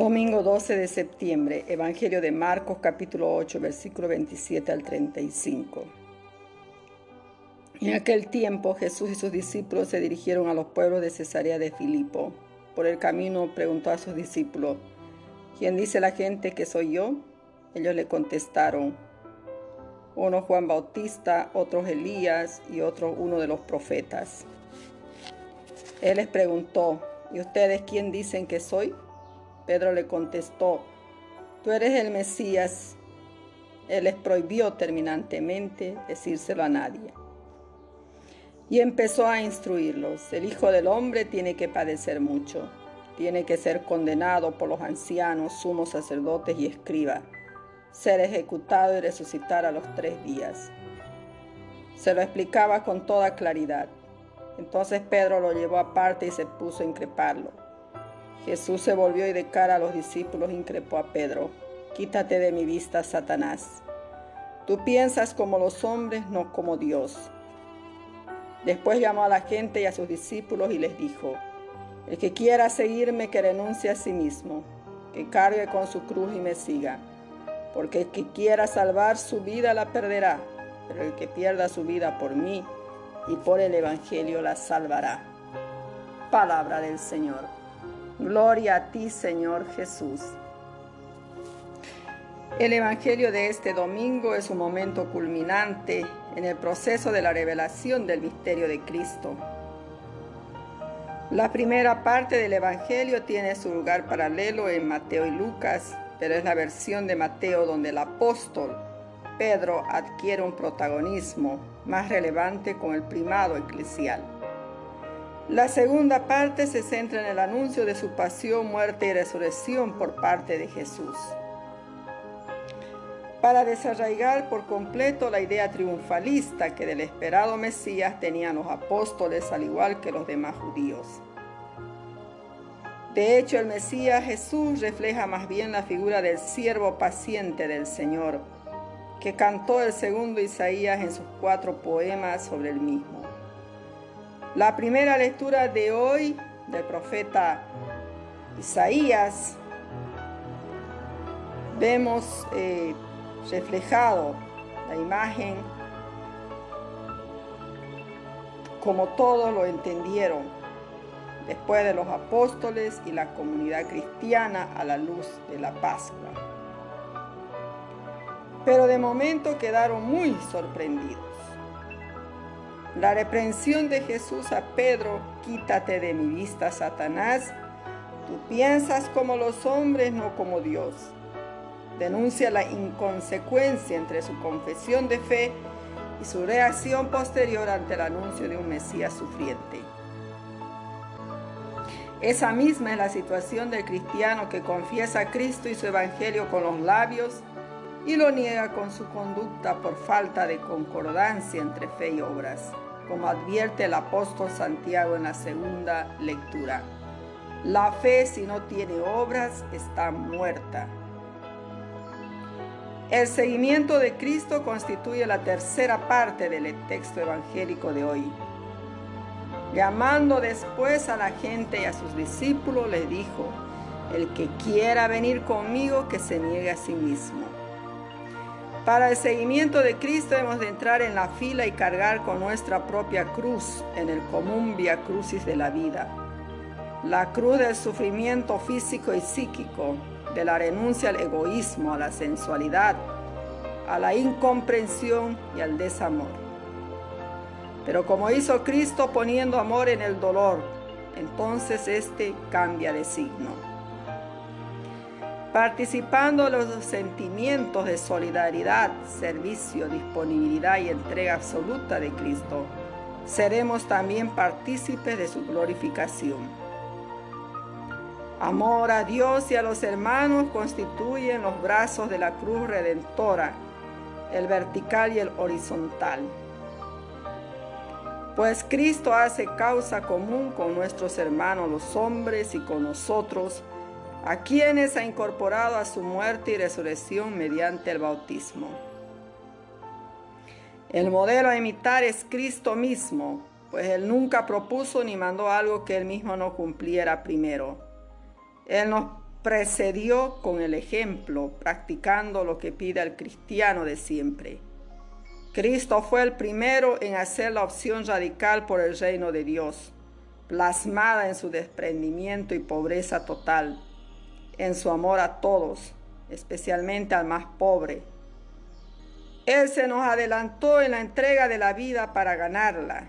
Domingo 12 de septiembre, Evangelio de Marcos capítulo 8, versículo 27 al 35. En aquel tiempo Jesús y sus discípulos se dirigieron a los pueblos de Cesarea de Filipo. Por el camino preguntó a sus discípulos, ¿quién dice la gente que soy yo? Ellos le contestaron, uno Juan Bautista, otros Elías y otro uno de los profetas. Él les preguntó, ¿y ustedes quién dicen que soy? Pedro le contestó, tú eres el Mesías. Él les prohibió terminantemente decírselo a nadie. Y empezó a instruirlos. El Hijo del Hombre tiene que padecer mucho. Tiene que ser condenado por los ancianos, sumos sacerdotes y escribas. Ser ejecutado y resucitar a los tres días. Se lo explicaba con toda claridad. Entonces Pedro lo llevó aparte y se puso a increparlo. Jesús se volvió y de cara a los discípulos increpó a Pedro, Quítate de mi vista, Satanás. Tú piensas como los hombres, no como Dios. Después llamó a la gente y a sus discípulos y les dijo, El que quiera seguirme, que renuncie a sí mismo, que cargue con su cruz y me siga, porque el que quiera salvar su vida la perderá, pero el que pierda su vida por mí y por el Evangelio la salvará. Palabra del Señor. Gloria a ti, Señor Jesús. El Evangelio de este domingo es un momento culminante en el proceso de la revelación del misterio de Cristo. La primera parte del Evangelio tiene su lugar paralelo en Mateo y Lucas, pero es la versión de Mateo donde el apóstol Pedro adquiere un protagonismo más relevante con el primado eclesial. La segunda parte se centra en el anuncio de su pasión, muerte y resurrección por parte de Jesús. Para desarraigar por completo la idea triunfalista que del esperado Mesías tenían los apóstoles al igual que los demás judíos. De hecho, el Mesías Jesús refleja más bien la figura del siervo paciente del Señor, que cantó el segundo Isaías en sus cuatro poemas sobre el mismo. La primera lectura de hoy del profeta Isaías, vemos eh, reflejado la imagen como todos lo entendieron después de los apóstoles y la comunidad cristiana a la luz de la Pascua. Pero de momento quedaron muy sorprendidos. La reprensión de Jesús a Pedro, quítate de mi vista, Satanás, tú piensas como los hombres, no como Dios. Denuncia la inconsecuencia entre su confesión de fe y su reacción posterior ante el anuncio de un Mesías sufriente. Esa misma es la situación del cristiano que confiesa a Cristo y su Evangelio con los labios y lo niega con su conducta por falta de concordancia entre fe y obras, como advierte el apóstol Santiago en la segunda lectura. La fe si no tiene obras está muerta. El seguimiento de Cristo constituye la tercera parte del texto evangélico de hoy. Llamando después a la gente y a sus discípulos, le dijo, el que quiera venir conmigo, que se niegue a sí mismo para el seguimiento de Cristo hemos de entrar en la fila y cargar con nuestra propia cruz en el común via crucis de la vida. La cruz del sufrimiento físico y psíquico, de la renuncia al egoísmo, a la sensualidad, a la incomprensión y al desamor. Pero como hizo Cristo poniendo amor en el dolor, entonces este cambia de signo participando de los sentimientos de solidaridad, servicio, disponibilidad y entrega absoluta de Cristo, seremos también partícipes de su glorificación. Amor a Dios y a los hermanos constituyen los brazos de la cruz redentora, el vertical y el horizontal. Pues Cristo hace causa común con nuestros hermanos los hombres y con nosotros, a quienes ha incorporado a su muerte y resurrección mediante el bautismo. El modelo a imitar es Cristo mismo, pues Él nunca propuso ni mandó algo que Él mismo no cumpliera primero. Él nos precedió con el ejemplo, practicando lo que pide al cristiano de siempre. Cristo fue el primero en hacer la opción radical por el reino de Dios, plasmada en su desprendimiento y pobreza total, en su amor a todos, especialmente al más pobre. Él se nos adelantó en la entrega de la vida para ganarla,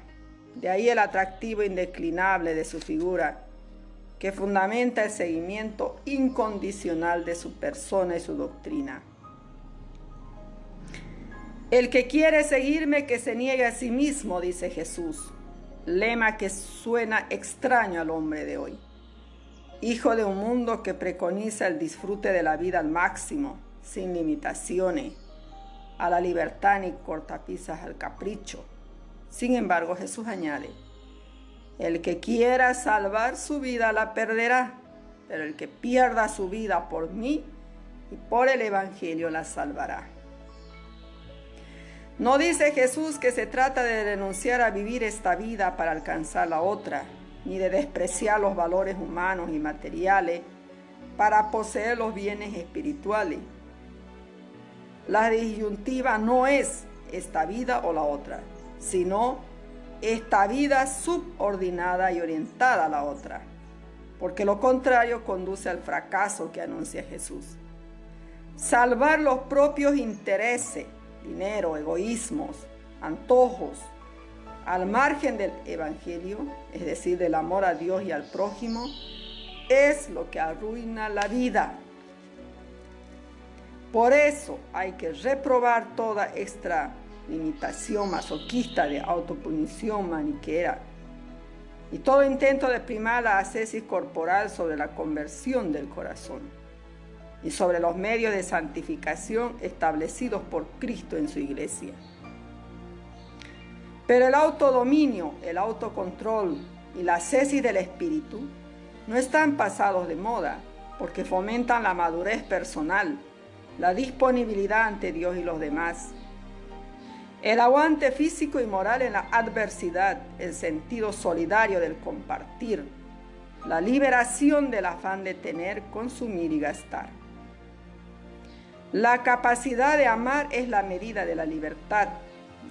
de ahí el atractivo indeclinable de su figura que fundamenta el seguimiento incondicional de su persona y su doctrina. El que quiere seguirme, que se niegue a sí mismo, dice Jesús, lema que suena extraño al hombre de hoy. Hijo de un mundo que preconiza el disfrute de la vida al máximo, sin limitaciones, a la libertad ni cortapisas al capricho. Sin embargo, Jesús añade, el que quiera salvar su vida la perderá, pero el que pierda su vida por mí y por el Evangelio la salvará. No dice Jesús que se trata de renunciar a vivir esta vida para alcanzar la otra, ni de despreciar los valores humanos y materiales para poseer los bienes espirituales. La disyuntiva no es esta vida o la otra, sino esta vida subordinada y orientada a la otra, porque lo contrario conduce al fracaso que anuncia Jesús. Salvar los propios intereses, dinero, egoísmos, antojos, al margen del Evangelio, es decir, del amor a Dios y al prójimo, es lo que arruina la vida. Por eso hay que reprobar toda extra limitación masoquista de autopunición maniquera y todo intento de primar la ascesis corporal sobre la conversión del corazón y sobre los medios de santificación establecidos por Cristo en su iglesia. Pero el autodominio, el autocontrol y la ascesis del espíritu no están pasados de moda porque fomentan la madurez personal, la disponibilidad ante Dios y los demás, el aguante físico y moral en la adversidad, el sentido solidario del compartir, la liberación del afán de tener, consumir y gastar. La capacidad de amar es la medida de la libertad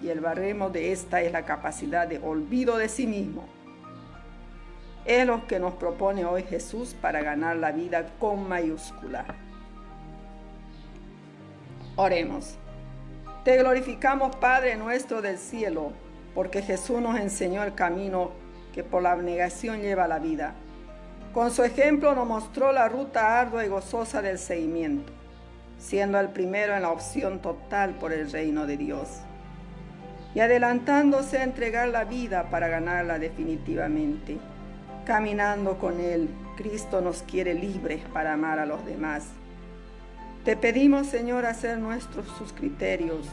y el barremo de esta es la capacidad de olvido de sí mismo. Es lo que nos propone hoy Jesús para ganar la vida con mayúscula. Oremos. Te glorificamos, Padre nuestro del cielo, porque Jesús nos enseñó el camino que por la abnegación lleva la vida. Con su ejemplo nos mostró la ruta ardua y gozosa del seguimiento, siendo el primero en la opción total por el reino de Dios. Y adelantándose a entregar la vida para ganarla definitivamente. Caminando con Él, Cristo nos quiere libres para amar a los demás te pedimos, Señor, hacer nuestros sus criterios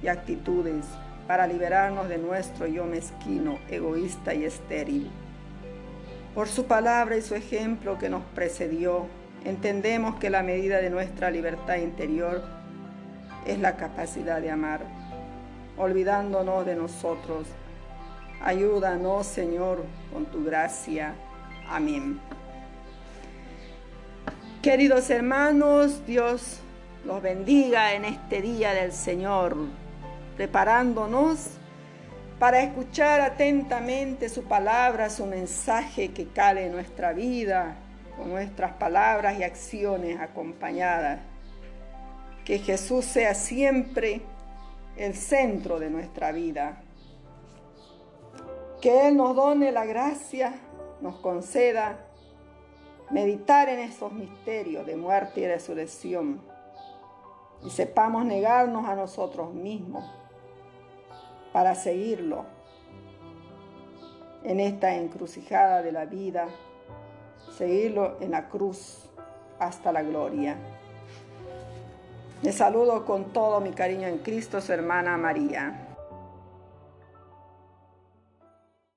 y actitudes para liberarnos de nuestro yo mezquino, egoísta y estéril. Por su palabra y su ejemplo que nos precedió, entendemos que la medida de nuestra libertad interior es la capacidad de amar, olvidándonos de nosotros. Ayúdanos, Señor, con tu gracia. Amén. Queridos hermanos, Dios los bendiga en este día del Señor, preparándonos para escuchar atentamente su palabra, su mensaje que cale en nuestra vida, con nuestras palabras y acciones acompañadas. Que Jesús sea siempre el centro de nuestra vida. Que Él nos done la gracia, nos conceda meditar en esos misterios de muerte y resurrección y sepamos negarnos a nosotros mismos para seguirlo en esta encrucijada de la vida, seguirlo en la cruz hasta la gloria. Les saludo con todo mi cariño en Cristo, su hermana María.